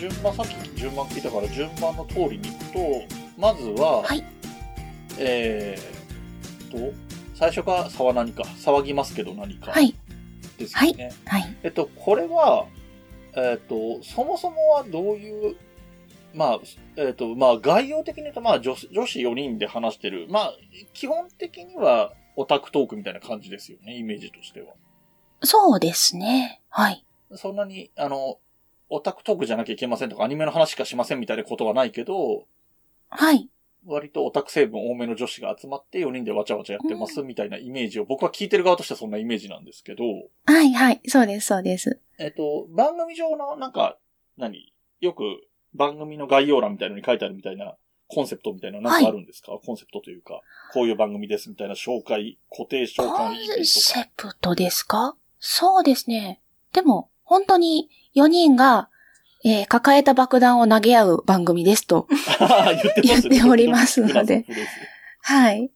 順番、さっき順番聞いたから順番の通りに行くと、まずは、はいえーっと、最初が沢何か、騒ぎますけど何か。はい。ですよね。はい。えっと、これは、えっと、そもそもはどういう、まあ、えっと、まあ、概要的に言うと、まあ女子、女子4人で話してる。まあ、基本的にはオタクトークみたいな感じですよね、イメージとしては。そうですね。はい。そんなに、あの、オタクトークじゃなきゃいけませんとか、アニメの話しかしませんみたいなことはないけど、はい。割とオタク成分多めの女子が集まって4人でわちゃわちゃやってますみたいなイメージを、僕は聞いてる側としてはそんなイメージなんですけど、はい、はい。そうです、そうです。えっと、番組上のなんか、何よく番組の概要欄みたいのに書いてあるみたいなコンセプトみたいなのなんかあるんですか、コンセプトというか、こういう番組ですみたいな紹介、固定紹介イベントセプトですか？そうですね。でも、本当に4人が、えー抱えた爆弾を投げ合う番組ですと。か。言っておりますのではい。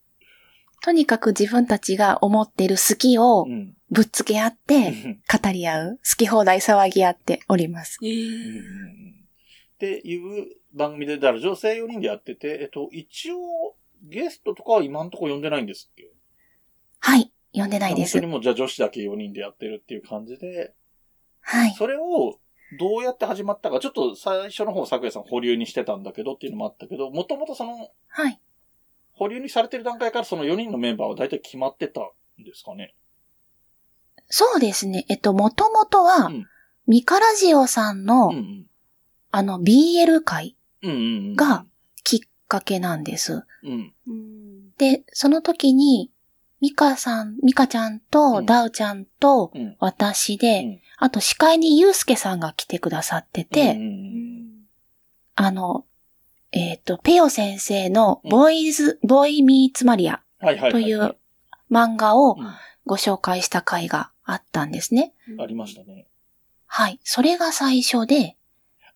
とにかく自分たちが思っている好きをうん。ぶっつけ合って語り合う。好き放題騒ぎ合っております。えっていう番組で、だから女性4人でやってて、えっと、一応、ゲストとかは今んとこ呼んでないんですっけ？はい。読んでないです本当に。もうじゃあ女子だけ4人でやってるっていう感じで、はい。それをどうやって始まったか、ちょっと最初の方桜井さん保留にしてたんだけどっていうのもあったけど、もともとそのはい。保留にされてる段階からその4人のメンバーは大体決まってたんですかね。そうですね。えっと、もともとは、うんミカラジオさんの、うんうん。あの、BL 会うんうんうん。が、きっかけなんです。うん。うん。で、その時に、ミカさん、ミカちゃんと、うんダウちゃんと、うん。私で、うんあと司会にユウスケさんが来てくださってて、あの、えっ、と、ペヨ先生のうんボーイズ、ボーイミーツマリア。という漫画をうんご紹介した回があったんですね。ありましたね。はい。それが最初で、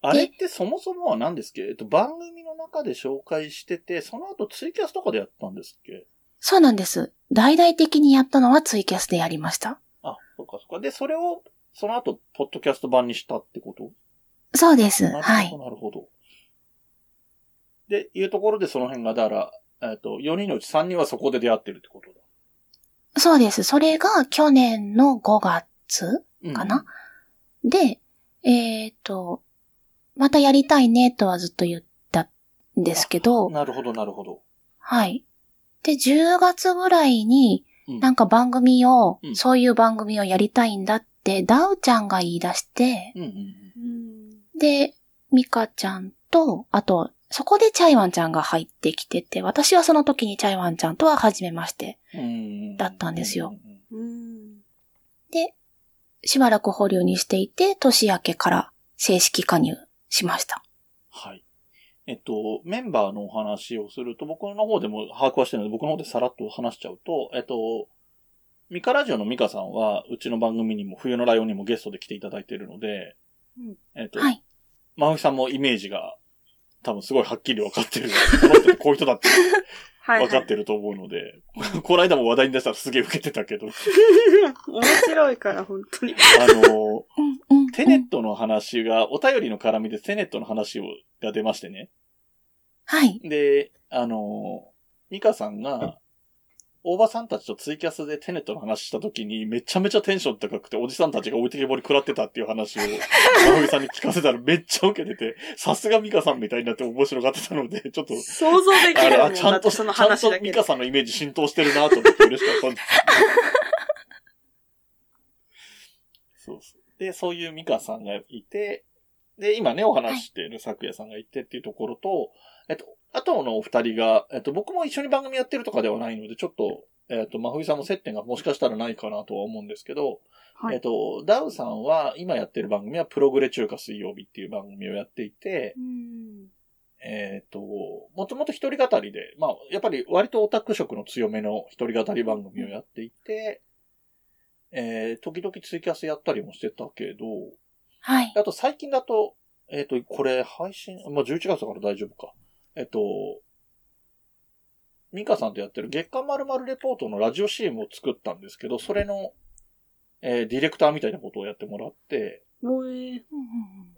あれってそもそもは何ですっけ？えっと、番組の中で紹介してて、その後ツイキャスとかでやったんですっけ？そうなんです。大々的にやったのはツイキャスでやりました。あ、そっかそっか。で、それを、その後、ポッドキャスト版にしたってこと？そうです。はい。なるほど。で、いうところでその辺が、だから、えっ、と、4人のうち3人はそこで出会ってるってことだ。そうです。それが去年の5月うんかな、で、えっ、と、またやりたいねとはずっと言ったんですけど、なるほど、なるほど。はい。で、10月ぐらいに、うんなんか番組を、うんそういう番組をやりたいんだって、ダウちゃんが言い出して、うん。で、ミカちゃんと、あと、そこでチャイワンちゃんが入ってきてて、私はその時にチャイワンちゃんとは初めまして。だったんですよ。で、しばらく保留にしていて、年明けから正式加入しました。はい。えっと、メンバーのお話をすると、僕の方でも把握はしてるので、僕の方でさらっと話しちゃうと、えっと、ミカラジオのミカさんは、うちの番組にも、冬のライオンにもゲストで来ていただいているので、うんえっと、はい。まふみさんもイメージが、多分すごいはっきり分かってる。この人こういう人だってはい、分かってると思うので、この間も話題に出したらすげえ受けてたけど、面白いから、本当に。あの、うん、うん。テネットの話が、お便りの絡みでテネットの話をが出ましてね。はい。で、あの、ミカさんが、大場さんたちとツイキャスでテネットの話した時に、めちゃめちゃテンション高くて、おじさんたちが置いてけぼり食らってたっていう話を、まふみさんに聞かせたらめっちゃ受けてて、さすがミカさんみたいになって面白がってたので、ちょっと、想像できあれ、るあちゃんと、ちゃんと。ミカさんのイメージ浸透してるなと思って嬉しかったんです。そうそう。で、そういうミカさんがいて、で、今ね、お話ししている咲夜さんがいてっていうところと、えっと、あとのお二人が、えっと、僕も一緒に番組やってるとかではないので、ちょっと、えっと、まふいさんも接点がもしかしたらないかなとは思うんですけど、はいえっと、ダウさんは、今やってる番組は、プログレ中華水曜日っていう番組をやっていて、うん。えっと、もともと一人語りで、まあ、やっぱり割とオタク色の強めの一人語り番組をやっていて、えー、時々ツイキャスやったりもしてたけど、はい。あと最近だと、えっ、と、これ配信、まあ、11月だから大丈夫か。えっ、と、ミカさんとやってる月刊まるまるレポートのラジオ CM を作ったんですけど、それの、えーディレクターみたいなことをやってもらって、もうえー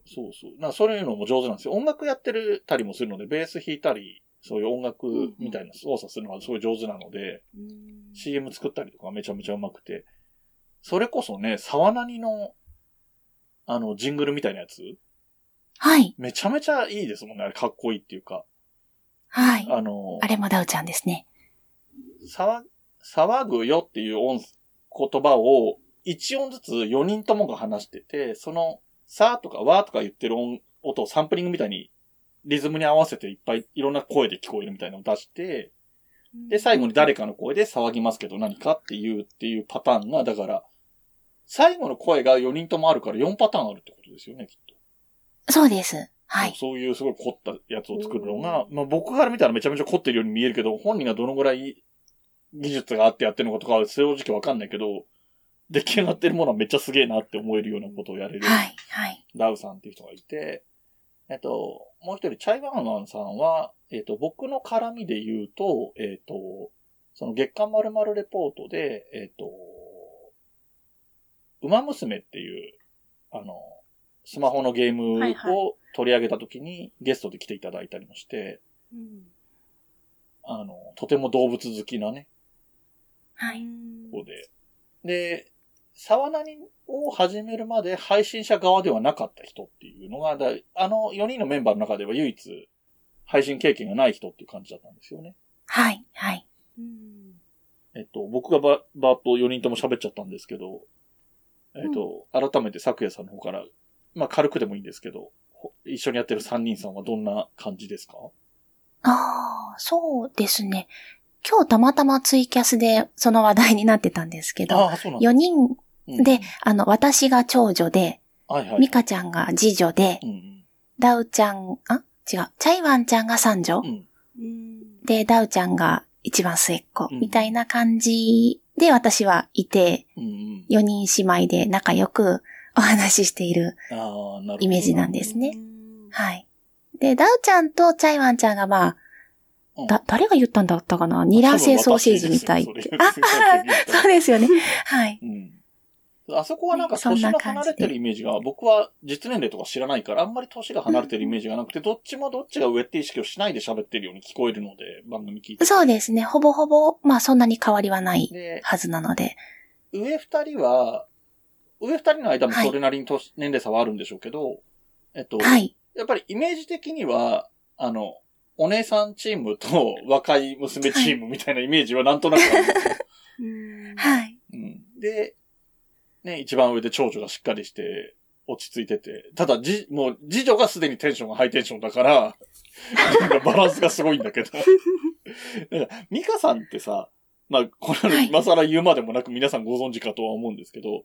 そうそう。なそういうのも上手なんですよ。音楽やってるたりもするので、ベース弾いたり、そういう音楽みたいな操作するのがすごい上手なので、うん CM 作ったりとかめちゃめちゃ上手くて、それこそね、沢なにの、あの、ジングルみたいなやつはい。めちゃめちゃいいですもんね。あれかっこいいっていうか。はい。あの、あれもダウちゃんですね。騒、騒ぐよっていう音、言葉を1音ずつ4人ともが話してて、その、さーとかわーとか言ってる音音をサンプリングみたいにリズムに合わせていっぱいいろんな声で聞こえるみたいなのを出して、で、最後に誰かの声で騒ぎますけど何かっていうっていうパターンが、だから、最後の声が4人ともあるから4パターンあるってことですよね、きっと。そうです。はい。そういうすごい凝ったやつを作るのが、まあ僕から見たらめちゃめちゃ凝ってるように見えるけど、本人がどのぐらい技術があってやってるのかとかは正直わかんないけど、出来上がってるものはめっちゃすげえなって思えるようなことをやれる、はい。はい。ダウさんっていう人がいて、えっと、もう一人、チャイワンワンさんは、えっと、僕の絡みで言うと、えっと、その月刊まるまるレポートで、えっと、馬娘っていう、あの、スマホのゲームはいはいを取り上げた時にゲストで来ていただいたりもして、うんあの、とても動物好きなね、はい。子で。で、沢なにを始めるまで配信者側ではなかった人っていうのが、だあの4人のメンバーの中では唯一配信経験がない人っていう感じだったんですよね。はい。はい。うんえっと、僕がば、ばーっと4人とも喋っちゃったんですけど、えっと、改めて昨夜さんの方から、まあ軽くでもいいんですけど、ほ一緒にやってる3人さんはどんな感じですか？ああ、そうですね。今日たまたまツイキャスでその話題になってたんですけど、ああ、そうなんだ。4人うんで、あの、私が長女で、はいはい。ミカちゃんが次女でう、んダウちゃん、あ？違う、チャイワンちゃんが三女うん。で、ダウちゃんが一番末っ子うんみたいな感じで私はいて、うんうん。4人姉妹で仲良くお話ししている。イメージなんですね。うんはい。で、ダウちゃんとチャイワンちゃんがまあ、うんだ、誰が言ったんだったかな？二卵性ソーセージみたいって。あ、あ そうですよね。はい。うん。あそこはなんかねそん年が離れてるイメージが、僕は実年齢とか知らないから、あんまり年が離れてるイメージがなくて、どっちもどっちが上って意識をしないで喋ってるように聞こえるので、番組聞いて。そうですね。ほぼほぼ、まあそんなに変わりはないで、はずなので。上二人は、上二人の間もそれなりに年、年齢差はあるんでしょうけど、えっと、はい。やっぱりイメージ的には、あの、お姉さんチームと 若い娘チームみたいなイメージはなんとなくあるんですよ。うんはい。うん。で、ね、一番上で長女がしっかりして、落ち着いてて。ただ、じ、もう、次女がすでにテンションがハイテンションだから、なんかバランスがすごいんだけど。なんか、ミカさんってさ、まあ、これはい今更言うまでもなく皆さんご存知かとは思うんですけど、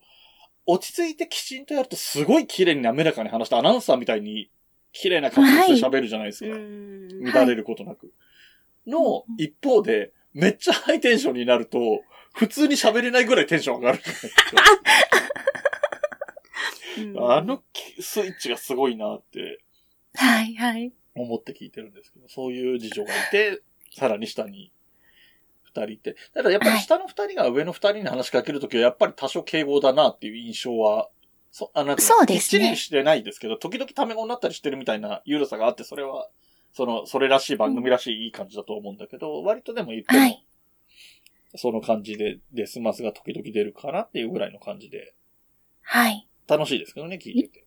落ち着いてきちんとやるとすごい綺麗に滑らかに話して、アナウンサーみたいに綺麗な感じで喋るじゃないですか。うん乱れることなく。の一方で、めっちゃハイテンションになると、普通に喋れないぐらいテンション上がるじゃないですか。うんあのきスイッチがすごいなってはい、はい。思って聞いてるんですけど、そういう事情がいて、さらに下に二人いて。ただやっぱり下の二人が上の二人に話しかけるときはやっぱり多少敬語だなっていう印象は、そあなんかそうですねきっちりしてないですけど、時々タメ語になったりしてるみたいな緩さがあって、それは、その、それらしい番組らしいいい感じだと思うんだけど、割とでも言っても、はい。その感じで、デスマスが時々出るかなっていうぐらいの感じで、はい。楽しいですけどね、聞いてて。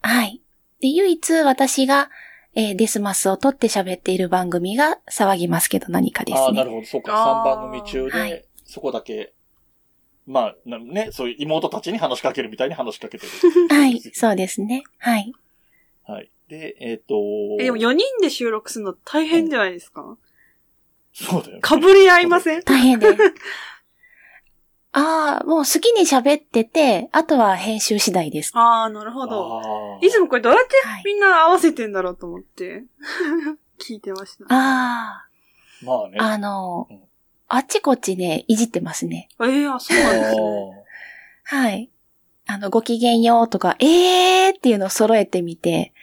はい。で、唯一私が、えーデスマスを取って喋っている番組が騒ぎますけど何かですああ、なね。るほど、そうか。あー3番組中で、はいそこだけ、まあ、なね、そういう妹たちに話しかけるみたいに話しかけてる。はい、そうですね。はい。はい。で、えっ、とえ、でも4人で収録するの大変じゃないですか？そうだよね。かぶり合いません？大変です。ああ、もう好きに喋ってて、あとは編集次第です。ああ、なるほど。あーいつもこれどうやってはい。みんな合わせてんだろうと思って、聞いてました。あまあね。あ、あのうん、あっちこっちね、いじってますね。ええあ、そうなんですね。はい。あの、ごきげんようとか、えーっていうのを揃えてみて、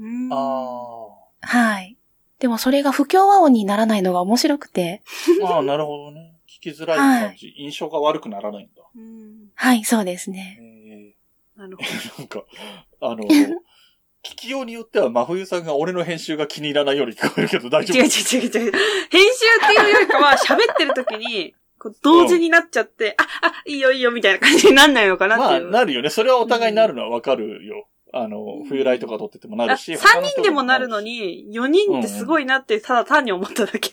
うーんあーあはい。でもそれが不協和音にならないのが面白くて、ー。ああ、なるほどね。聞きづらい感じ、印象が悪くならないんだ。うんはい、そうですね。えなるほーなんか、あの、聞きようによっては真冬さんが俺の編集が気に入らないように聞こえるけど大丈ど。違う夫違う違う違う。編集っていうよりかは喋ってる時に、こう同時になっちゃって、あ、あ、いいよいいよみたいな感じになんないのかなっまあ、ていう。なるよね。それはお互いになるのはわかるよ。あの、冬来とか撮っててもなるし。3人でもなるのに、4人ってすごいなって、ただ単に思っただけ。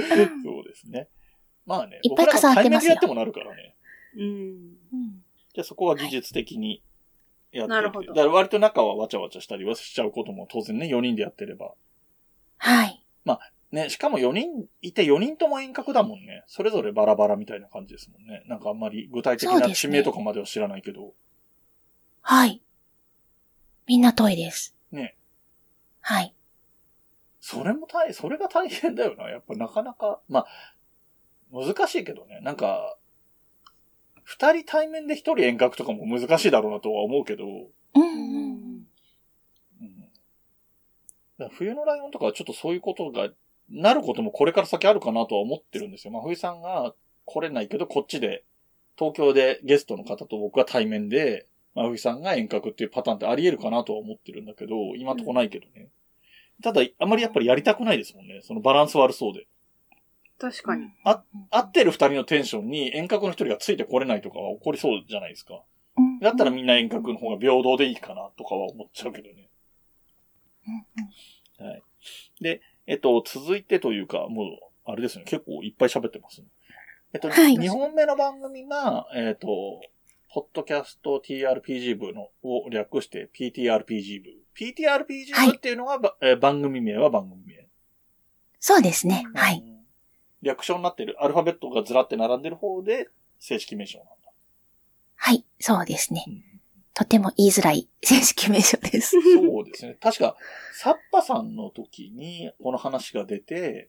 そうですね。まあね。いっぱい重なってますよやってもなるからね。うん。うんじゃあそこは技術的にやっててなるほどだから割と仲はわちゃわちゃしたりはしちゃうことも当然ね、4人でやってれば。はい。ね、しかも4人いて4人とも遠隔だもんね。それぞれバラバラみたいな感じですもんね。なんかあんまり具体的な地名とかまでは知らないけど。はい。みんな遠いです。ね。はい。それも大、それが大変だよな。やっぱなかなか、まあ、難しいけどね。なんか、二人対面で一人遠隔とかも難しいだろうなとは思うけど、うんううん冬のライオンとかはちょっとそういうことが、なることもこれから先あるかなとは思ってるんですよ。まあ、冬さんが来れないけど、こっちで、東京でゲストの方と僕は対面で、まあ、冬さんが遠隔っていうパターンってあり得るかなとは思ってるんだけど、今んとこないけどね。ただ、あまりやっぱりやりたくないですもんね。そのバランス悪そうで。確かに。合ってる二人のテンションに遠隔の一人がついてこれないとかは起こりそうじゃないですか。うんだったらみんな遠隔の方が平等でいいかなとかは思っちゃうけどね。うんうんで、えっと、続いてというか、もう、あれですね、結構いっぱい喋ってますね。えっと、はい2本目の番組が、えっと、ポッドキャスト TRPG 部のを略して PTRPG 部。PTRPG 部っていうのが、ばえー番組名は番組名。そうですね。はい。うん。略称になってる、アルファベットがずらって並んでる方で、正式名称なんだ。はい。そうですねう。んとても言いづらい 正式名称です。そうですね。確か、サッパさんの時にこの話が出て、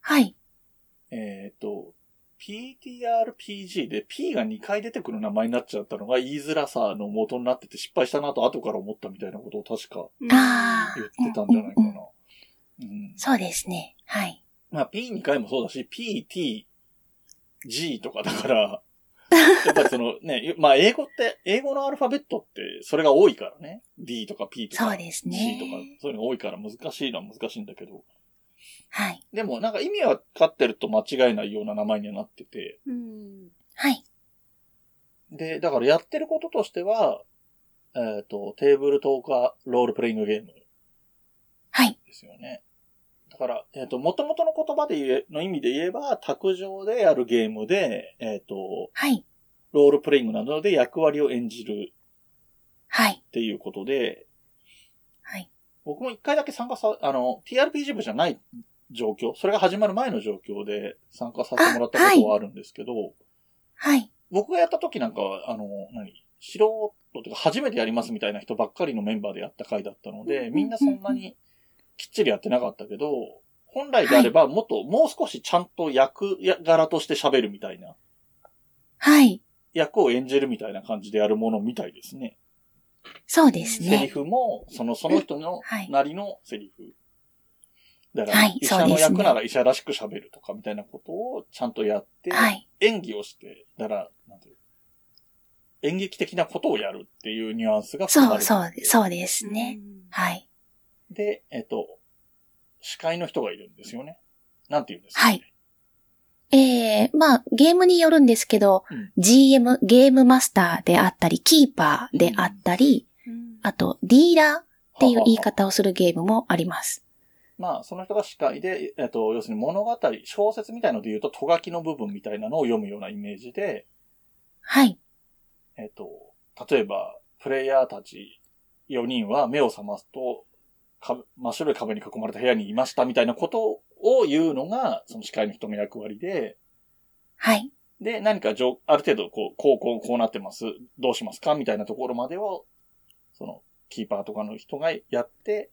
はい。えっ、と、PTRPG で P が2回出てくる名前になっちゃったのが言いづらさの元になってて失敗したなと後から思ったみたいなことを確か言ってたんじゃないかな。うん。そうですね。はい。まあ P2 回もそうだし、P、T、G とかだから、やっぱりそのね、まあ英語って、英語のアルファベットってそれが多いからね。D とか P とかそうですね C とかそういうのが多いから難しいのは難しいんだけど。はい。でもなんか意味は勝ってると間違えないような名前にはなってて。うん。はい。で、だからやってることとしては、えっ、と、テーブルトーカーロールプレイングゲームはい。ですよね。だから、えっ、と、元々の言葉で言え、の意味で言えば、卓上でやるゲームで、えっ、と、はい。ロールプレイングなどで役割を演じるはい。っていうことで、はい。僕も一回だけ参加さ、あの、TRPG 部じゃない状況、それが始まる前の状況で参加させてもらったことはあるんですけど、はい。僕がやった時なんかは、あの、何？素人というか初めてやりますみたいな人ばっかりのメンバーでやった回だったので、みんなそんなにきっちりやってなかったけど、本来であればもっと、もう少しちゃんと役柄として喋るみたいな、はい。役を演じるみたいな感じでやるものみたいですね。そうですセリね。フも、その、その人のはいなりのセリフ。だから、はい医者のそうですね役なら医者らしく喋るとかみたいなことをちゃんとやって、はい。演技をして、だから、なんていう演劇的なことをやるっていうニュアンスが含まそう、れていてそう、そうですね。はい。で、えっと、司会の人がいるんですよね。なんて言うんですか、はい。ええまあ、ゲームによるんですけど、うん GM、ゲームマスターであったり、キーパーであったり、うん。あと、ディーラーっていう言い方をするゲームもあります。まあ、その人が司会で、えっと、要するに物語、小説みたいので言うと、とがきの部分みたいなのを読むようなイメージで、はい。えっと、例えば、プレイヤーたち4人は目を覚ますと、か真っ白い壁に囲まれた部屋にいましたみたいなことを言うのが、その司会の人の役割で、はい。で、何か上、ある程度、こう、こう、こう、こうなってます。どうしますか？みたいなところまでを、その、キーパーとかの人がやって、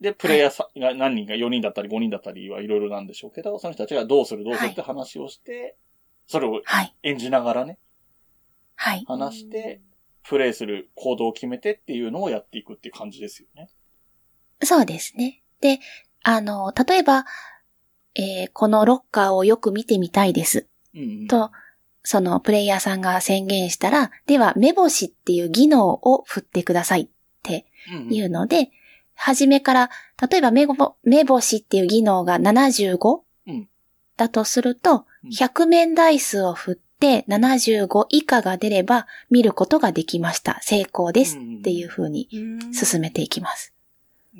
で、プレイヤーさんが何人か4人だったり5人だったりはいろいろなんでしょうけど、その人たちがどうするどうするって話をして、それをはい。演じながらね、はい。話して、プレイする行動を決めてっていうのをやっていくっていう感じですよね。そうですね。で、あの、例えば、えーこのロッカーをよく見てみたいです。うん、うん。と、そのプレイヤーさんが宣言したら、では、目星っていう技能を振ってくださいってうんうんいうので、初めから、例えば目ぼ目星っていう技能が 75? うんだとすると、うん100面ダイスを振って75以下が出れば見ることができました。成功ですっていう風に進めていきます。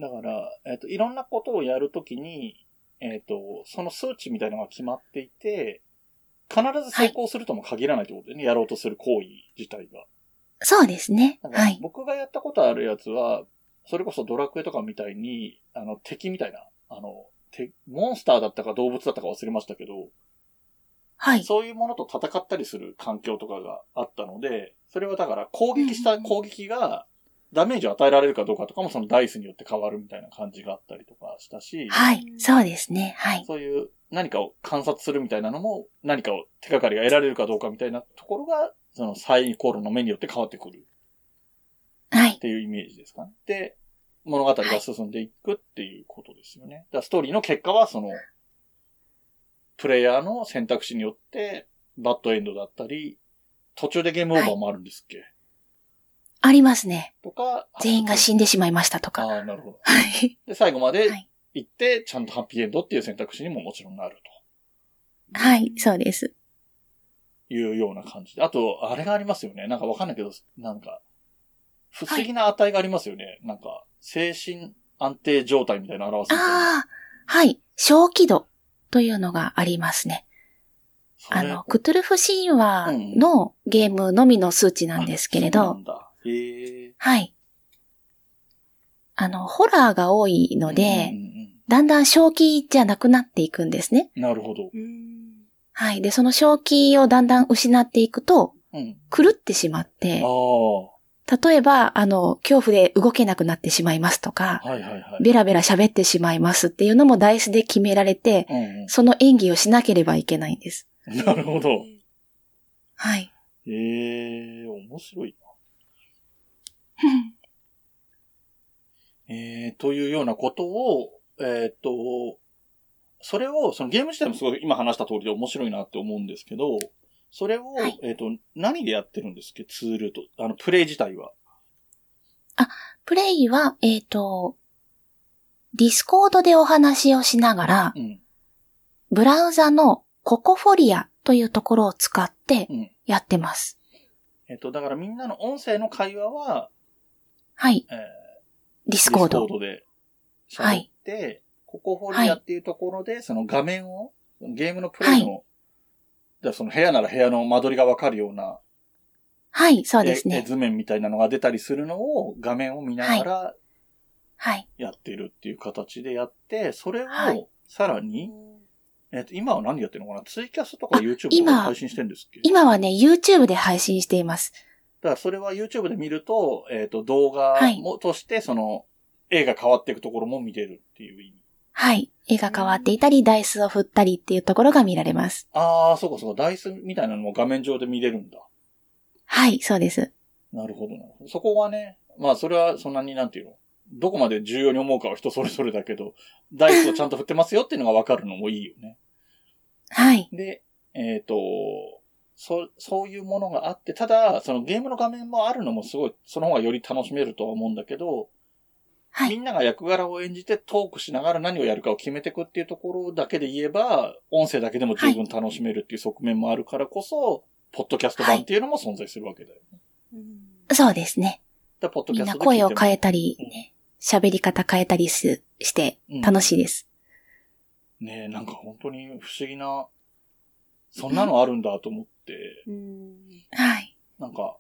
だから、えっ、と、いろんなことをやるときに、えっ、と、その数値みたいなのが決まっていて、必ず成功するとも限らないってことでね、やろうとする行為自体が。そうですね。はい。僕がやったことあるやつは、それこそドラクエとかみたいに、あの、敵みたいな、あの、てモンスターだったか動物だったか忘れましたけど、はい。そういうものと戦ったりする環境とかがあったので、それはだから攻撃した攻撃がダメージを与えられるかどうかとかもそのダイスによって変わるみたいな感じがあったりとかしたし、はい。そうですね。はい。そういう何かを観察するみたいなのも何かを手がかりが得られるかどうかみたいなところが、そのサイコロの目によって変わってくるはいっ。ていうイメージですかね。で、物語が進んでいくっていうことですよね。だからストーリーの結果はその、プレイヤーの選択肢によって、バッドエンドだったり、途中でゲームオーバーもあるんですっけ、ありますね。とか、全員が死んでしまいましたとか。ああ、なるほど。はい。で、最後まではい行って、ちゃんとハッピーエンドっていう選択肢にももちろんなるはい。そうです。というような感じで。あと、あれがありますよね。なんかわかんないけど、なんか、不思議な値がありますよね。なんか、精神安定状態みたいな表す。ああ、はい。小気度というのがありますね。あの、クトゥルフ神話のゲームのみの数値なんですけれどうな、んだ。へえ。はい。あの、ホラーが多いので、うんうんだんだん正気じゃなくなっていくんですね。うんなるほど。はい。で、その正気をだんだん失っていくと、うん。狂ってしまって、あ例えば、あの、恐怖で動けなくなってしまいますとかあ、、はいはいはい。ベラベラ喋ってしまいますっていうのもダイスで決められて、うんその演技をしなければいけないんです。うん。なるほど。はい。へえ、面白いな。えー、というようなことを、えーっと、それを、そのゲーム自体もすごい今話した通りで面白いなって思うんですけど、それを、はいえーっと、何でやってるんですっけ？ツールと、あの、プレイ自体は。プレイは、えっ、と、 Discord でお話をしながら、うん。ブラウザのココフォリアというところを使ってうん。やってます。えーっと、だからみんなの音声の会話は、はい。えー、ディスコード。 Discord で喋って、ココフォリアっていうところで、その画面を、ゲームのプレイの、はだからその部屋なら部屋の間取りがわかるような、はい、そうですね。図面みたいなのが出たりするのを画面を見ながらはい。やってるっていう形でやって、それはいをさらに、えっと、今は何やってるのかな？ツイキャスとかあ YouTube と今か配信してるんですっけ？今はね、YouTube で配信しています。だからそれは YouTube で見ると、えっと、動画はいも、として、その、絵が変わっていくところも見れるっていう意味。はい。絵が変わっていたり、ダイスを振ったりっていうところが見られます。ああ、そうかそうか、ダイスみたいなのも画面上で見れるんだ。はい、そうです。なるほどなるほど。そこはね、まあそれはそんなになんていうの、どこまで重要に思うかは人それぞれだけど、ダイスをちゃんと振ってますよっていうのがわかるのもいいよね。はい。で、えっ、と、そ、そういうものがあって、ただ、そのゲームの画面もあるのもすごい、その方がより楽しめるとは思うんだけど、はい。みんなが役柄を演じてトークしながら何をやるかを決めていくっていうところだけで言えば、音声だけでも十分楽しめるっていう側面もあるからこそ、ポッドキャスト版っていうのも存在するわけだよね。そうですね。だポッドキみんなャストで聞いても声を変えたり、ね、喋り方変えたりすしてうん楽しいです。ねえ、なんか本当に不思議な、そんなのあるんだと思って、うん。はい。なんか、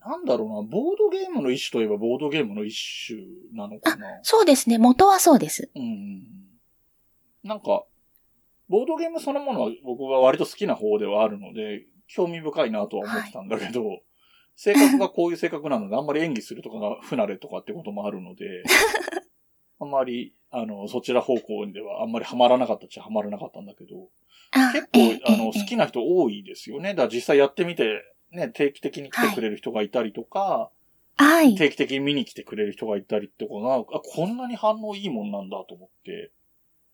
なんだろうな、ボードゲームの一種といえばボードゲームの一種なのかな。そうですね。元はそうです。うん。なんか、ボードゲームそのものは僕が割と好きな方ではあるので、興味深いなとは思ってたんだけど、性格がこういう性格なので、あんまり演技するとかが不慣れとかってこともあるので、あんまり、あの、そちら方向ではあんまりハマらなかったっちゃハマらなかったんだけど、あ結ええ構、あの、ええ好きな人多いですよね。だから実際やってみて、ね、定期的に来てくれる人がいたりとか、はい。定期的に見に来てくれる人がいたりとかが、あ、こんなに反応いいもんなんだと思って、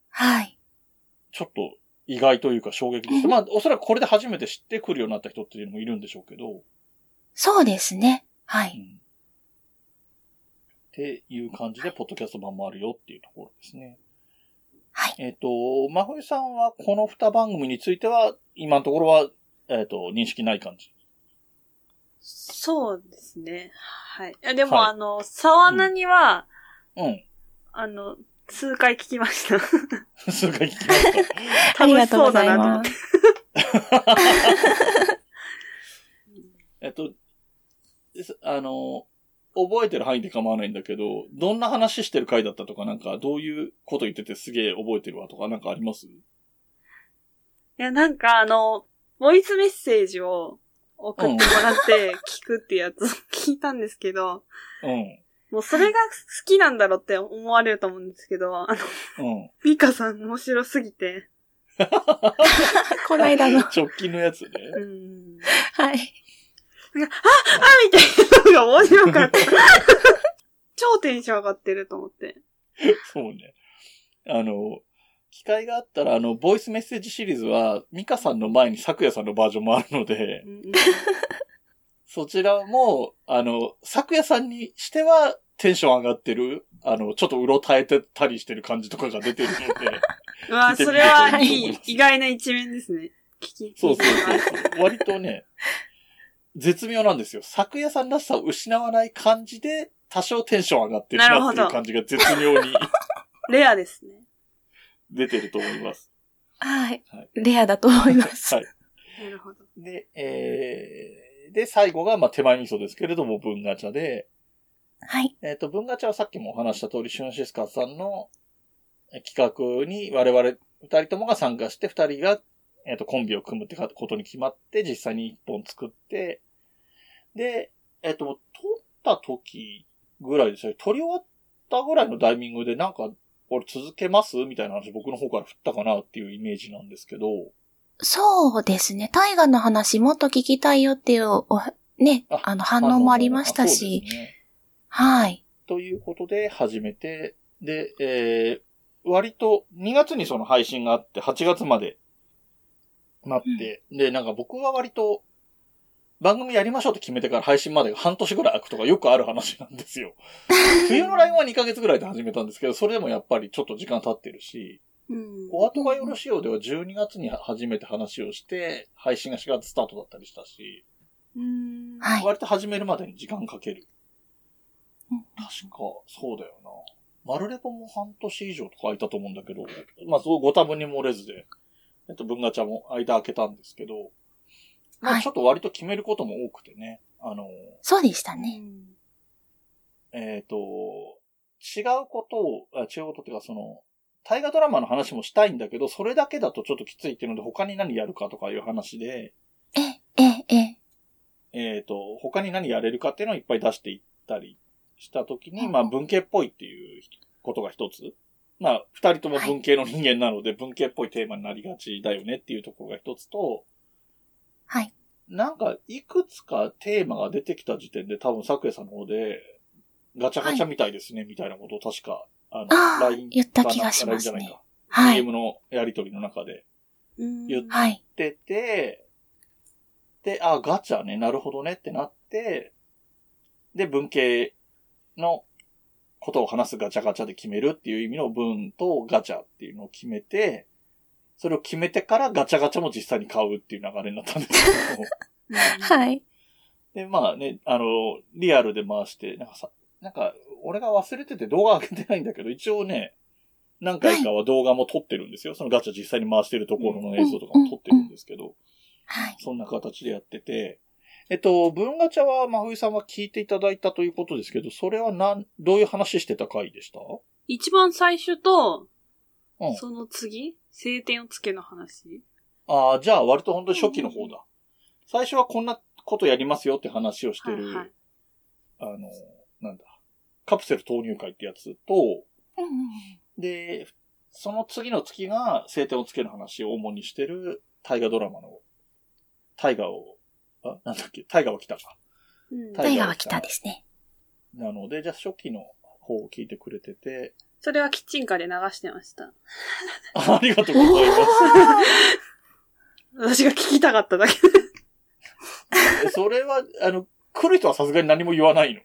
はい。ちょっと意外というか衝撃でした。まあ、おそらくこれで初めて知ってくるようになった人っていうのもいるんでしょうけど、そうですね。はい。うん。っていう感じで、ポッドキャスト版もあるよっていうところですね。はい。えっ、と、まふいさんはこの二番組については、今のところは、えっ、と、認識ない感じ。そうですね。はい。いやでも、はいあの、沢名には、うん。あの、数回聞きました。数回聞きました。ありがとうございま楽しそうだなとす。えっと、ですあの、覚えてる範囲で構わないんだけど、どんな話してる回だったとか、なんか、どういうこと言っててすげえ覚えてるわとか、なんかあります？いや、なんかあの、ボイスメッセージを送ってもらって聞くってやつを聞いたんですけど、うん。もうそれが好きなんだろうって思われると思うんですけど、あの、うん。ミカさん面白すぎて、この間の。直近のやつね。うん。はい。あみたいなのが面白かった。超テンション上がってると思って。そうね。あの、機会があったら、あの、ボイスメッセージシリーズは、ミカさんの前に咲夜さんのバージョンもあるのでう、んうんそちらも、あの、咲夜さんにしてはテンション上がってる、あの、ちょっとうろたえてたりしてる感じとかが出てるので、うわ、それはいい、意外な一面ですね。聞き、そうそうそうそう。割とね、絶妙なんですよ。咲夜さんらしさを失わない感じで、多少テンション上がってるなっていう感じが絶妙に レアですね。出てると思います。はいはい。レアだと思います。はい。なるほど。で、えー、で、最後が、まあ、手前味噌ですけれども、文ガチャで、はい。えっ、と、文ガチャはさっきもお話した通り、シュンシスカさんのえ企画に我々二人ともが参加して、二人が、えっ、と、コンビを組むってことに決まって、実際に一本作って、で、えっ、と、撮った時ぐらいですよ。撮り終わったぐらいのタイミングで、なんか、俺続けます？みたいな話僕の方から振ったかなっていうイメージなんですけど、そうですね。大河の話もっと聞きたいよっていう、おね、ああの反応もありましたあしね。はい。ということで始めて、で、えー、割と2月にその配信があって、8月まで待って、で、なんか僕は割と番組やりましょうって決めてから配信までが半年ぐらい空くとかよくある話なんですよ。冬のラインは2ヶ月ぐらいで始めたんですけど、それでもやっぱりちょっと時間経ってるし、うん。お後がよろしいようでは12月に初めて話をして、配信が4月スタートだったりしたし、うん。はい。割と始めるまでに時間かける。うん確か、そうだよな。マルレポも半年以上とか空いたと思うんだけど、まあ、そうご多分に漏れずで、えっと、文ガチャも間開けたんですけど、まあ、はい。ちょっと割と決めることも多くてね、あの、そうでしたね。えっ、と、違うことを、あ違うことっていうか、その、大河ドラマの話もしたいんだけど、それだけだとちょっときついっていうので、他に何やるかとかいう話で、え、え、え、えっ、と、他に何やれるかっていうのをいっぱい出していったりしたときに、うんまあ文系っぽいっていうことが一つ。まあ二人とも文系の人間なので文系っぽいテーマになりがちだよねっていうところが一つと、はい。なんかいくつかテーマが出てきた時点で多分昨夜さんの方でガチャガチャみたいですね、みたいなことを確か、あの、LINE 言った気がしますねないか。はい。DM のやりとりの中でうん。言っはい。ってて、で、あ、ガチャね、なるほどねってなって、で、文系のことを話すガチャガチャで決めるっていう意味の文とガチャっていうのを決めて、それを決めてからガチャガチャも実際に買うっていう流れになったんですけど。はい。で、まあね、あの、リアルで回して、なんかさ、なんか、俺が忘れてて動画上げてないんだけど、一応ね、何回かは動画も撮ってるんですよ。そのガチャ実際に回してるところの映像とかも撮ってるんですけど、はい。そんな形でやってて、えっと、文ガチャは、真冬さんは聞いていただいたということですけど、それはなん、どういう話してた回でした？一番最初と、うんその次晴天をつけの話？ああ、じゃあ割と本当に初期の方だ。最初はこんなことやりますよって話をしてる、はいはいあの、なんだ、カプセル投入会ってやつと、うんうんで、その次の月が晴天をつける話を主にしてる大河ドラマの、大河を、あ、なんだっけ、大河は来たか。うんタタイガーは来たですね。なので、じゃあ初期の方を聞いてくれてて、それはキッチンカーで流してました。ありがとうございます。私が聞きたかっただけ。え それは、あの、来る人はさすがに何も言わないの？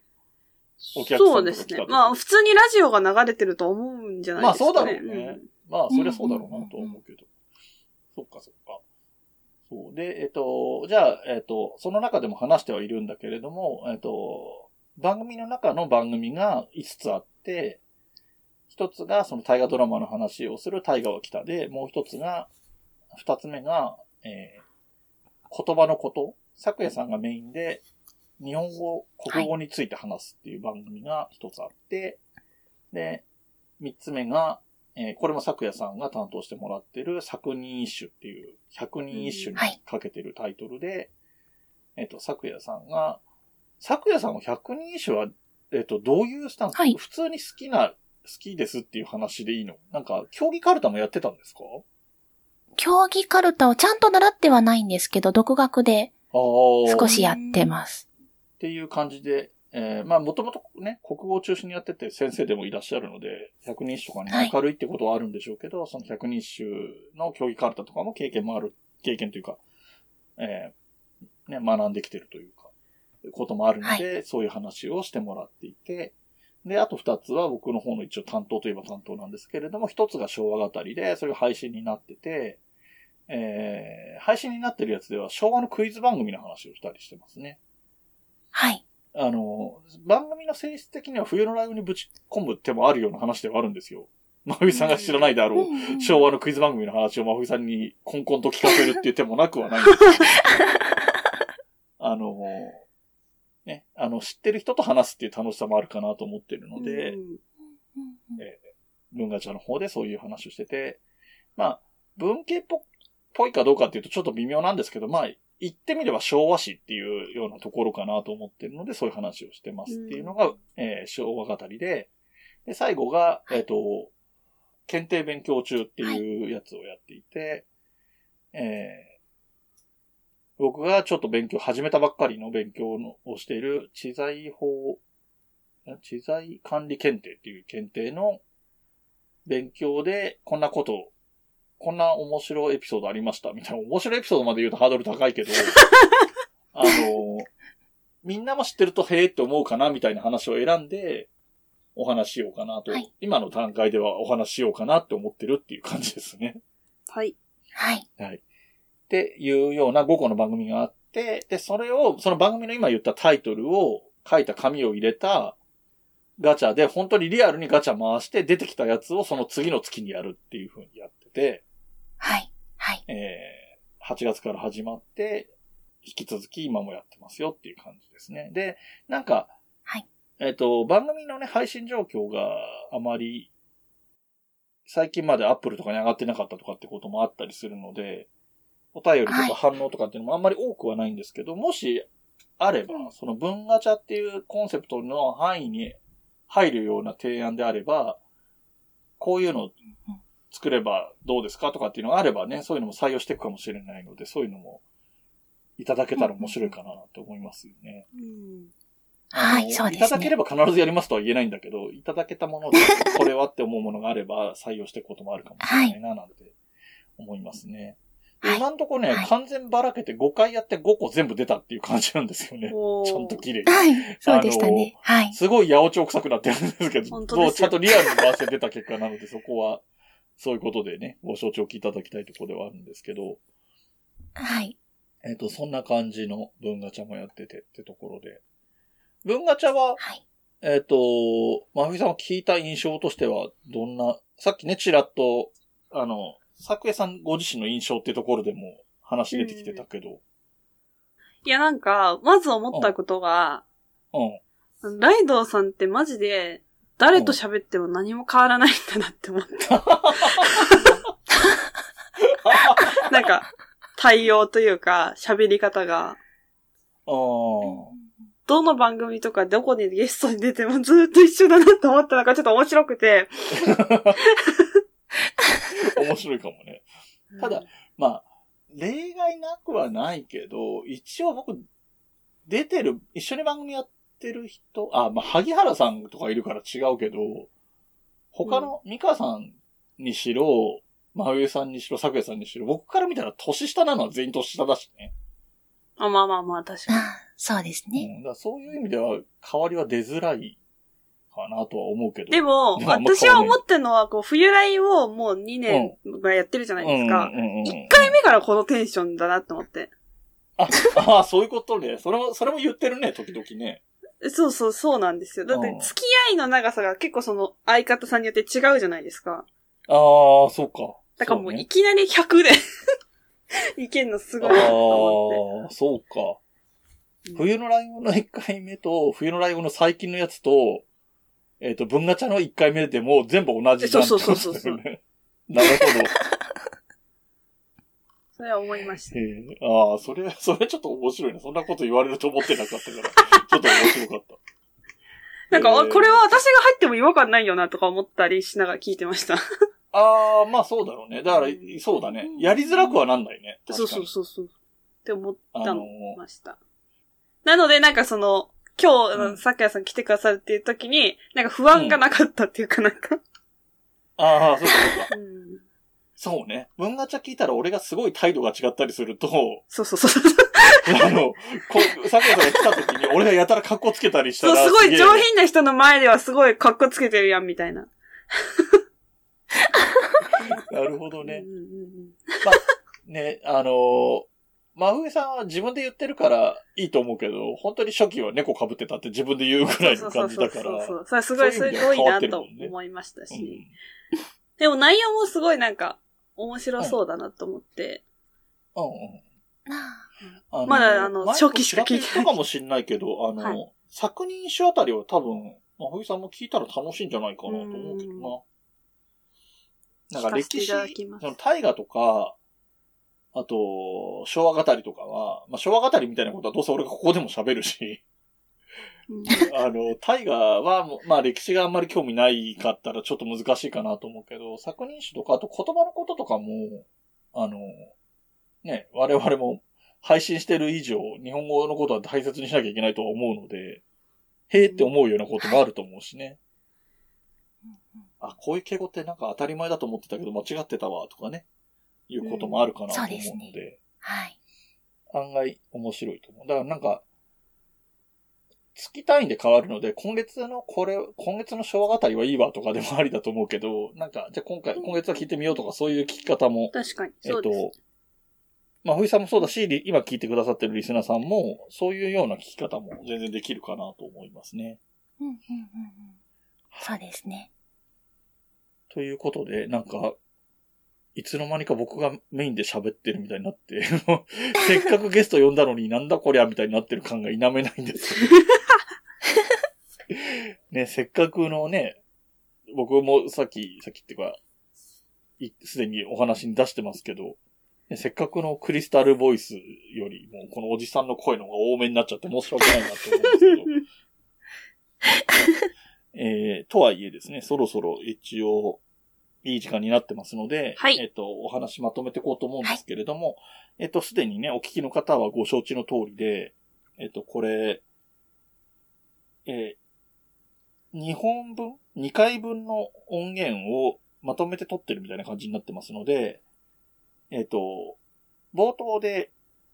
お客さんそうですねまあ、普通にラジオが流れてると思うんじゃないですか、ね。まあそうだろうねまあ、そりゃそうだろうなとは思うけど。そっかそっか。そう。で、えっと、じゃあ、えっと、その中でも話してはいるんだけれども、えっと、番組の中の番組が5つあって、一つがその大河ドラマの話をする大河は来たで、もう一つが、二つ目が、えー、言葉のこと。昨夜さんがメインで、日本語、国語について話すっていう番組が一つあって、で、三つ目が、えーこれも昨夜さんが担当してもらってる作人一首っていう、百人一首にかけてるタイトルで、えっ、と、昨夜さんが、昨夜さんは百人一首は、えっ、と、どういうスタンス、はい普通に好きな、好きですっていう話でいいの？なんか、競技カルタもやってたんですか？競技カルタをちゃんと習ってはないんですけど、独学で。少しやってます。っていう感じで、えーまあもともとね、国語を中心にやってて先生でもいらっしゃるので、百人一首とかにはい明るいってことはあるんでしょうけど、その百人一首の競技カルタとかも経験もある、経験というか、えーね、学んできてるというか、こともあるので、そういう話をしてもらっていて、で、あと二つは僕の方の一応担当といえば担当なんですけれども、一つが昭和語りで、それが配信になってて、えー配信になってるやつでは昭和のクイズ番組の話をしたりしてますね。はい。あの、番組の性質的には冬のライブにぶち込む手もあるような話ではあるんですよ。真冬さんが知らないであろう、うん昭和のクイズ番組の話を真冬さんにコンコンと聞かせるっていう手もなくはないんですよ。あの、ね、あの、知ってる人と話すっていう楽しさもあるかなと思ってるので、うん。うんうん文ガチャの方でそういう話をしてて、まあ、文系っぽぽいかどうかっていうとちょっと微妙なんですけど、まあ、言ってみれば昭和史っていうようなところかなと思ってるので、そういう話をしてますっていうのが、えー昭和語りで、で、最後が、えっ、と、検定勉強中っていうやつをやっていて、えー僕がちょっと勉強、始めたばっかりの勉強のをしている、知財法、知財管理検定っていう検定の勉強で、こんなことを、こんな面白いエピソードありました、みたいな。面白いエピソードまで言うとハードル高いけど、あの、みんなも知ってるとへえって思うかな、みたいな話を選んで、お話ししようかなと、はい今の段階ではお話ししようかなって思ってるっていう感じですね。はい。はい。はい。っていうような5個の番組があって、で、それを、その番組の今言ったタイトルを書いた紙を入れたガチャで、本当にリアルにガチャ回して出てきたやつをその次の月にやるっていう風にやってて、はい。はい。えー、8月から始まって、引き続き今もやってますよっていう感じですね。で、なんか、はいえっ、と、番組のね、配信状況があまり、最近までアップルとかに上がってなかったとかってこともあったりするので、お便りとかはい反応とかっていうのもあんまり多くはないんですけど、もしあれば、その文ガチャっていうコンセプトの範囲に入るような提案であれば、こういうの作ればどうですかとかっていうのがあればね、そういうのも採用していくかもしれないので、そういうのもいただけたら面白いかなと思いますよね。うん。はいそうですねいただければ必ずやりますとは言えないんだけど、いただけたもので、これはって思うものがあれば採用していくこともあるかもしれないな、なんて思いますね。ではい今んとこね、はい完全ばらけて5回やって5個全部出たっていう感じなんですよね。ちゃんと綺麗に。はい。そうでしたね。はい。すごい八百長臭くなってるんですけど、本当ですよちゃんとリアルに回して出た結果なので、そこは、そういうことでね、ご承知おきいただきたいところではあるんですけど、はい。えっ、と、そんな感じの文ガチャもやっててってところで。文ガチャは、はい。えっ、と、まふみさんは聞いた印象としては、どんな、さっきね、ちらっと、あの、作家さんご自身の印象っていうところでも話出てきてたけど、いや、なんか、まず思ったことが、うん。ライドウさんってマジで、誰と喋っても何も変わらないんだなって思った。なんか、対応というか、喋り方が、ああ。どの番組とかどこにゲストに出てもずーっと一緒だなって思ったのがちょっと面白くて。面白いかもね。ただ、まあ、例外なくはないけど、一応僕、出てる、一緒に番組やってる人、あ、まあ、萩原さんとかいるから違うけど、他の、ミカさんにしろ、真上さんにしろ、咲夜さんにしろ、僕から見たら年下なのは全員年下だしね。あ、まあまあまあ、確かに。あ そうですね。うん、だそういう意味では、変わりは出づらいかなとは思うけど。でも、私は思ってるのは、こう、冬来をもう2年がやってるじゃないですか。うんうんうんうん1回目からこのテンションだなって思って。あ、あそういうことね。それも、それも言ってるね、時々ね。そうそう、そうなんですよ。だってうん、付き合いの長さが結構その相方さんによって違うじゃないですか。ああ、そうか。だからもういきなり100で いけんのすごいなと思っああ、そうか。て。冬のライオンの1回目と、冬のライオンの最近のやつと、えっ、と、文ガチャの1回目でも全部同じじゃん。そうそうそうそう なるほど。それは思いました。へえああ、それ、それちょっと面白いね。そんなこと言われると思ってなかったから、ちょっと面白かった。なんか、へえこれは私が入っても違和感ないよなとか思ったりしながら聞いてました。ああ、まあそうだろうね。だから、そうだね。やりづらくはなんないね。そうそうそうそう。って思ったのました。なので、なんかその、今日、うん咲夜さん来てくださるっていう時に、なんか不安がなかったっていうかなんか。ああ、そうかそうか。うんそうね。文ガチャ聞いたら俺がすごい態度が違ったりすると、そうそうそう。あの、こう、桜さんが来た時に俺がやたら格好つけたりしたそう、ら。すごい上品な人の前ではすごい格好つけてるやん、みたいな。なるほどねう。んうんうんね、あのー、真冬さんは自分で言ってるからいいと思うけど、本当に初期は猫被ってたって自分で言うぐらいの感じだから。そうそうそうそれすごい、すごいなと思いましたし。でも内容もすごいなんか、面白そうだなと思って。うん。うんまだあの前初期しか聞いてないかもしんないけど、あの、はい作人種あたりは多分、真冬さんも聞いたら楽しいんじゃないかなと思うけどな。なんか歴史、大河とか、あと、昭和語りとかは、まあ、昭和語りみたいなことはどうせ俺がここでも喋るし、うん。あの、大河はまあ歴史があんまり興味ないかったらちょっと難しいかなと思うけど、作人種とか、あと言葉のこととかも、あの、ね、我々も配信してる以上、日本語のことは大切にしなきゃいけないとは思うので、へーって思うようなこともあると思うしね。あ、こういう敬語ってなんか当たり前だと思ってたけど間違ってたわ、とかね、いうこともあるかなと思うのそうですで、はい。案外面白いと思う。だからなんか、月単位で変わるので、今月のこれ、今月の昭和語りはいいわとかでもありだと思うけど、なんか、じゃあ今回、今月は聞いてみようとかそういう聞き方も、確かに。えっとそうです。、まあ、ふいさんもそうだし、リ今聞いてくださってるリスナーさんも、そういうような聞き方も全然できるかなと思いますね。うんうんうんうん。そうですね。ということで、なんか、いつの間にか僕がメインで喋ってるみたいになって、せっかくゲスト呼んだのになんだこりゃみたいになってる感が否めないんですけど。ね、せっかくのね、僕もさっき、さっきっていうか、いすでにお話に出してますけど、ねせっかくのクリスタルボイスよりも、このおじさんの声の方が多めになっちゃって申し訳ないなと思うんですけど。えー、とはいえですね、そろそろ一応、いい時間になってますので、はいえっ、と、お話まとめていこうと思うんですけれども、えっ、と、すでにね、お聞きの方はご承知の通りで、えっ、と、これ、え2本分 ?2 回分の音源をまとめて撮ってるみたいな感じになってますので、えっ、と、冒頭で、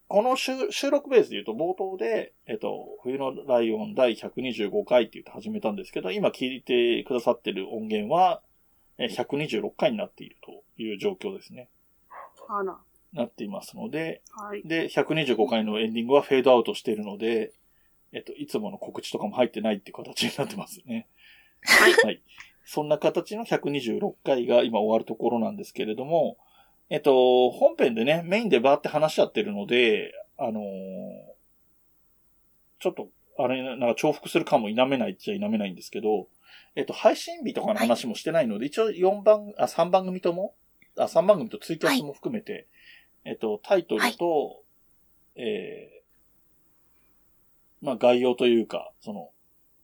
この収収録ベースで言うと冒頭で、えっ、と、冬のライオン第125回って言って始めたんですけど、今聞いてくださってる音源は、えー126回になっているという状況ですね。あら。なっていますので、はい。で、125回のエンディングはフェードアウトしているので、えっと、いつもの告知とかも入ってないっていう形になってますね。はい。はい。そんな形の126回が今終わるところなんですけれども、えっと、本編でね、メインでバーって話しちゃってるので、あのーちょっと、あれ、なんか重複するかも否めないっちゃ否めないんですけど、えっと、配信日とかの話もしてないので、一応4番、あ、3番組とも、あ、3番組とツイキャスも含めて、えっと、タイトルと、えー、まあ概要というか、その、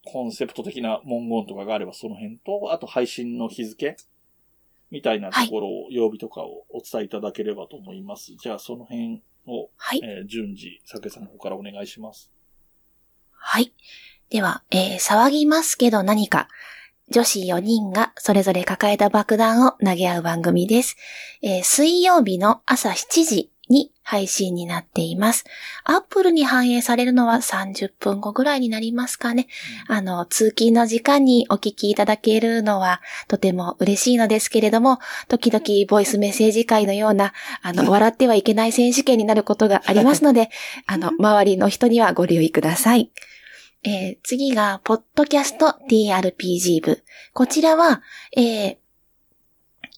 コンセプト的な文言とかがあればその辺と、あと配信の日付みたいなところを、曜日とかをお伝えいただければと思います。じゃあその辺を、はい。えー順次、酒さんの方からお願いします。はい。では、えー、騒ぎますけど何か。女子4人がそれぞれ抱えた爆弾を投げ合う番組です。えー水曜日の朝7時に配信になっています。アップルに反映されるのは30分後ぐらいになりますかね。あの、通勤の時間にお聞きいただけるのはとても嬉しいのですけれども、時々ボイスメッセージ会のような、あの、笑ってはいけない選手権になることがありますので、あの、周りの人にはご留意ください。えー次が、ポッドキャスト TRPG 部。こちらは、えー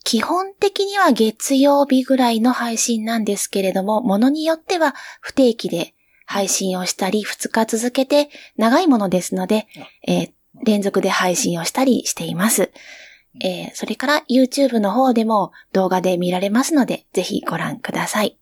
基本的には月曜日ぐらいの配信なんですけれども、ものによっては不定期で配信をしたり、2日続けて長いものですので、えー連続で配信をしたりしています。えーそれから YouTube の方でも動画で見られますので、ぜひご覧ください。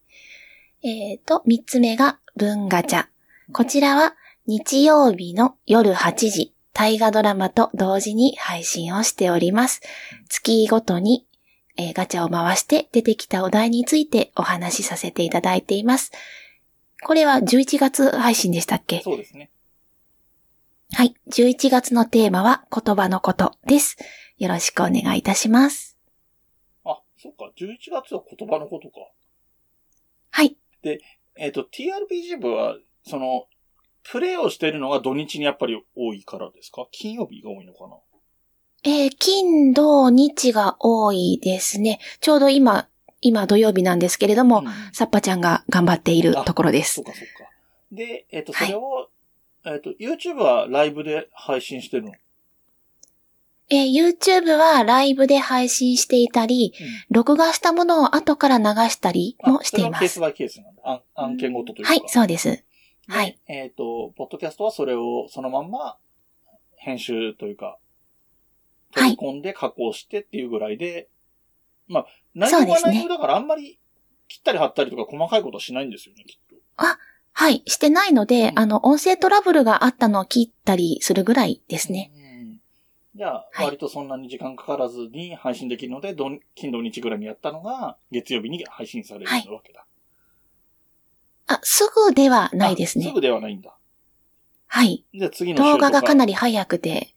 えーと、3つ目が文ガチャ。こちらは日曜日の夜8時、大河ドラマと同時に配信をしております。月ごとに、えーガチャを回して出てきたお題についてお話しさせていただいています。これは11月配信でしたっけ？そうですね。はい。11月のテーマは言葉のことです。よろしくお願いいたします。あ、そっか、11月は言葉のことか。はい。えっ、と、TRPG 部は、その、プレイをしているのが土日にやっぱり多いからですか？金曜日が多いのかな？えー金、土、日が多いですね。ちょうど今、今土曜日なんですけれども、うんサッパちゃんが頑張っているところですそっ。かそっか。で、えっ、と、はいそれを、えっ、と、YouTube はライブで配信してるの？えー YouTube はライブで配信していたり、録画したものを後から流したりもしています。ケースバイケースなんだ。案案件ごとというか。はい、そうです。ではい。えっ、と、ポッドキャストはそれをそのまんま編集というか、取り込んで加工してっていうぐらいで、まあ、内容がそうですね内容だからあんまり切ったり貼ったりとか細かいことはしないんですよね、きっと。はい、してないので、うんあの、音声トラブルがあったのを切ったりするぐらいですね。うんじゃあ、はい割とそんなに時間かからずに配信できるので、土金土日ぐらいにやったのが、月曜日に配信されるわけだ。あ、すぐではないですね。あすぐではないんだ。はい。じゃあ次の動画がかなり早くて。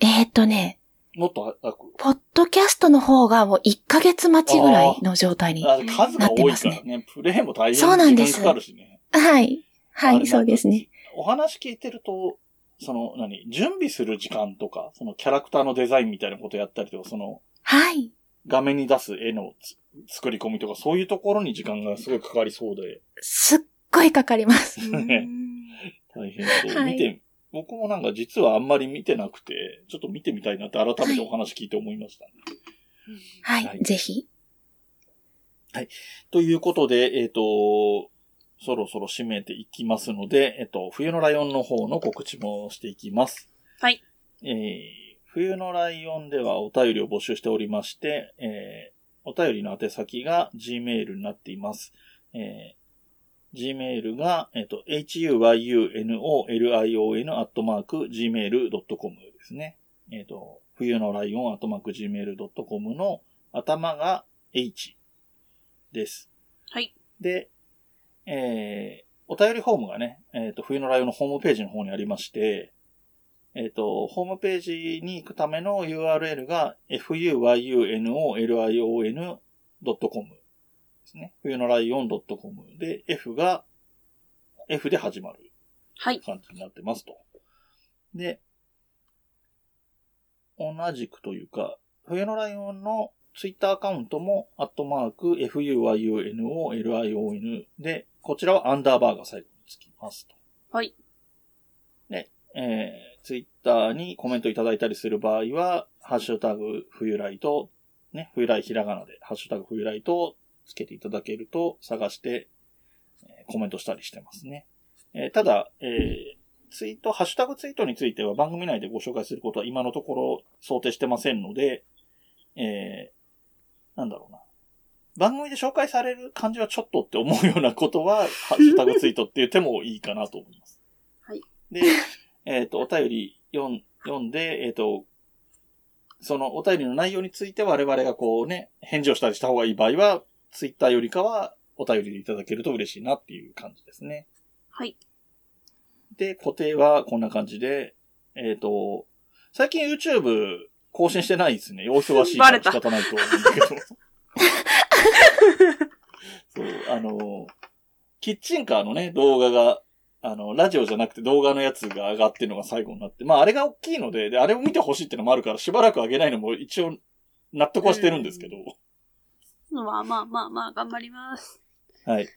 えーっとね、もっと早く？ポッドキャストの方がもう1ヶ月待ちぐらいの状態に。あ数が多いなってからね。プレイも大変そうなんです時間かかるしね。はい。はい、そうですね。。お話聞いてると、その、何、準備する時間とか、そのキャラクターのデザインみたいなことやったりとか、その、はい。画面に出す絵のつ作り込みとか、そういうところに時間がすごいかかりそうで、すっごいかかります。ね 大変そう。はい見て、僕もなんか実はあんまり見てなくて、ちょっと見てみたいなって改めてお話聞いて思いましたね。はい、はいぜひ。ということで、えっ、と、そろそろ締めていきますので、えっ、と、冬のライオンの方の告知もしていきます。はい。えー冬のライオンではお便りを募集しておりまして、えーお便りの宛先が Gmail になっています。えー Gmail が、えっ、と、huyunolion.gmail.com ですね。えっ、と、冬のライオン .gmail.com の頭が H です。はい。で、えー、お便りフォームがね、えっ、と、冬のライオンのホームページの方にありまして、えっ、と、ホームページに行くための URL が fuyunolion.com ですね。冬のライオン .com で、F が F で始まるはい。感じになってますと。で、同じくというか、冬のライオンのツイッターアカウントも、アットマーク、fuyunolion で、こちらはアンダーバーが最後につきますと。はい。で、えー、ツイッターにコメントいただいたりする場合は、ハッシュタグ、冬来と、ね、冬来ひらがなで、ハッシュタグ冬来とつけていただけると探して、えーコメントしたりしてますね。えーただ、えーツイート、ハッシュタグツイートについては番組内でご紹介することは今のところ想定してませんので、えー、なんだろうな。番組で紹介される感じはちょっとって思うようなことは、ハッシュタグツイートっていう手もいいかなと思います。はい。で、えっ、と、お便り読ん読んで、えっ、と、そのお便りの内容について我々がこうね、返事をしたりした方がいい場合は、ツイッターよりかはお便りでいただけると嬉しいなっていう感じですね。はい。で、固定はこんな感じで、えっ、と、最近 YouTube 更新してないですね。お忙しいから仕方ないと思うんだけど。そう、あの、キッチンカーのね、動画が、あの、ラジオじゃなくて動画のやつが上がってるのが最後になって、まああれが大きいので、で、あれを見てほしいってのもあるから、しばらく上げないのも一応納得はしてるんですけど、まあまあまあまあ、頑張ります。はい。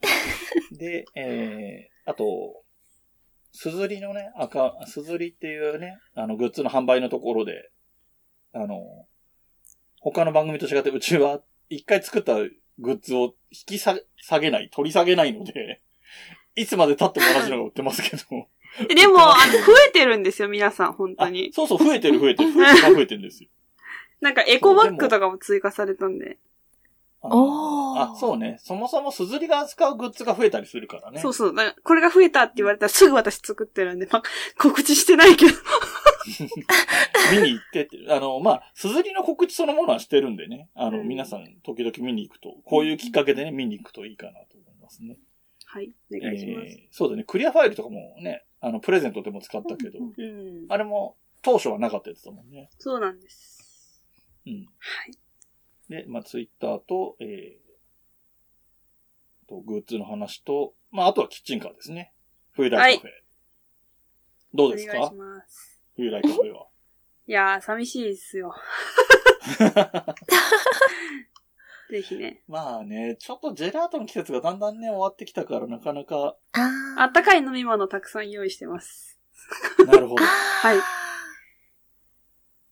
で、えー、あと、すずりのね、赤、すずりっていうね、あの、グッズの販売のところで、あの、他の番組と違って、うちは一回作ったグッズを引き下下げない、取り下げないので、いつまで経っても同じのが売ってますけど。えでも、あの、増えてるんですよ、皆さん、本当あに。そうそう、増えてる増えてる。増えてる増えてるんですよ。なんか、エコバッグとかも追加されたんで。ああ、そうね。そもそもすずりが扱うグッズが増えたりするからね。そうそう。だこれが増えたって言われたらすぐ私作ってるんで、まあ、告知してないけど。見に行ってって、あの、まあ、すずりの告知そのものはしてるんでね。あの、うん皆さん、時々見に行くと、こういうきっかけでね、見に行くといいかなと思いますね。はい。お願いします。えーそうだね。クリアファイルとかもね、あの、プレゼントでも使ったけど、うん。あれも当初はなかったやつだもんね。そうなんです。うん。はい。で、まあ、ツイッターと、えー、と、グッズの話と、まあ、あとはキッチンカーですね。冬来カフェ。どおうですか？願いします。冬来カフェは。いやー、寂しいですよ。ぜひね。まあね、ちょっとジェラートの季節がだんだんね、終わってきたから、なかなか、あったかい飲み物たくさん用意してます。なるほど。はい。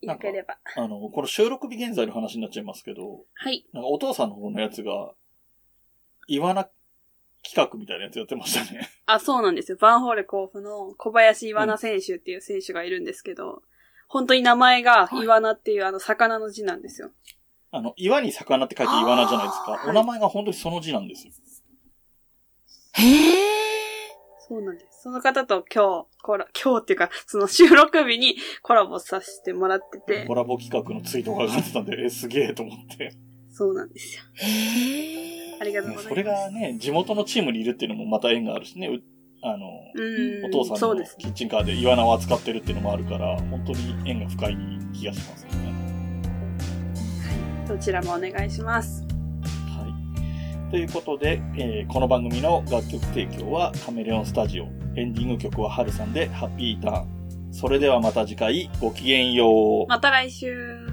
よければ。あの、この収録日現在の話になっちゃいますけど、はい。なんかお父さんの方のやつが、イワナ企画みたいなやつやってましたね。あ、そうなんですよ。バンホーレ甲府の小林イワナ選手っていう選手がいるんですけど、本当に名前がイワナっていうあの魚の字なんですよ。あの、岩に魚って書いてイワナじゃないですか。お名前が本当にその字なんですよ。へえ。そうなんです。その方と今日、コラ、今日っていうか、その収録日にコラボさせてもらっててコ、ラボ企画のツイートが上がってたんで、え、すげえと思って。そうなんですよ。へえ。ありがとうねございます。それがね、地元のチームにいるっていうのもまた縁があるしね、うあの、うん。お父さんのそうですキッチンカーでイワナを扱ってるっていうのもあるから、本当に縁が深い気がしますよね。どちらもお願いします。ということで、えーこの番組の楽曲提供はカメレオンスタジオ。エンディング曲はハルさんでハッピーターン。それではまた次回ごきげんよう。また来週。